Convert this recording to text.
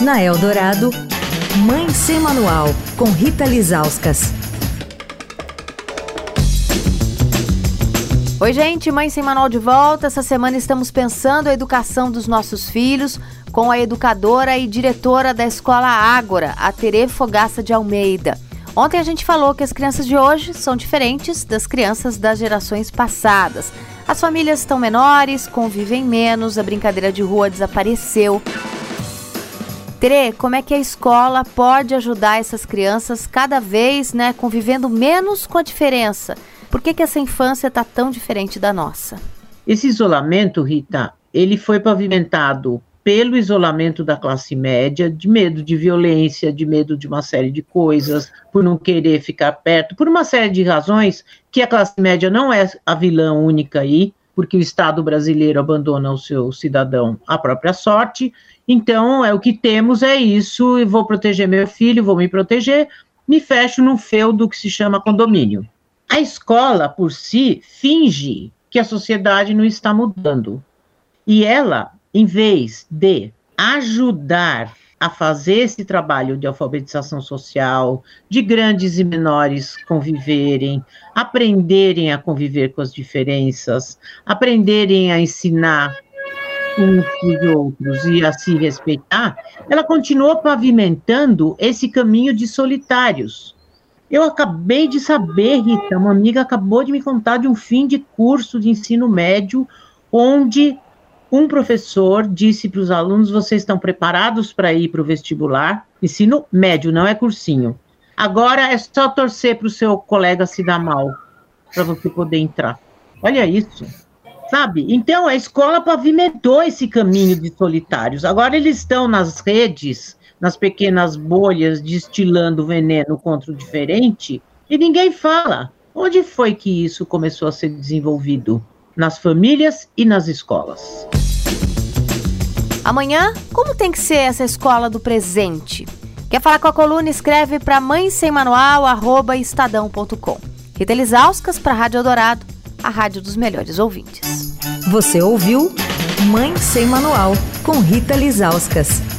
Na Eldorado, Mãe Sem Manual, com Rita Lizauskas. Oi, gente, Mãe Sem Manual de volta. Essa semana estamos pensando a educação dos nossos filhos com a educadora e diretora da Escola Ágora, a Tere Fogaça de Almeida. Ontem a gente falou que as crianças de hoje são diferentes das crianças das gerações passadas. As famílias estão menores, convivem menos, a brincadeira de rua desapareceu. Tere, como é que a escola pode ajudar essas crianças cada vez, né, convivendo menos com a diferença? Por que, que essa infância está tão diferente da nossa? Esse isolamento, Rita, ele foi pavimentado pelo isolamento da classe média, de medo de violência, de medo de uma série de coisas, por não querer ficar perto, por uma série de razões que a classe média não é a vilã única aí, porque o Estado brasileiro abandona o seu cidadão à própria sorte. Então, é o que temos é isso, e vou proteger meu filho, vou me proteger, me fecho num feudo que se chama condomínio. A escola, por si, finge que a sociedade não está mudando. E ela, em vez de ajudar a fazer esse trabalho de alfabetização social, de grandes e menores conviverem, aprenderem a conviver com as diferenças, aprenderem a ensinar uns com os outros e a se respeitar, ela continuou pavimentando esse caminho de solitários. Eu acabei de saber, Rita, uma amiga acabou de me contar de um fim de curso de ensino médio onde um professor disse para os alunos: vocês estão preparados para ir para o vestibular? Ensino médio, não é cursinho. Agora é só torcer para o seu colega se dar mal, para você poder entrar. Olha isso. Sabe? Então a escola pavimentou esse caminho de solitários. Agora eles estão nas redes, nas pequenas bolhas, destilando veneno contra o diferente, e ninguém fala. Onde foi que isso começou a ser desenvolvido? Nas famílias e nas escolas. Amanhã, como tem que ser essa escola do presente? Quer falar com a coluna? Escreve para mãe sem manual, arroba estadão.com. Rita Lisauskas para a Rádio Eldorado, a rádio dos melhores ouvintes. Você ouviu Mãe Sem Manual, com Rita Lisauskas.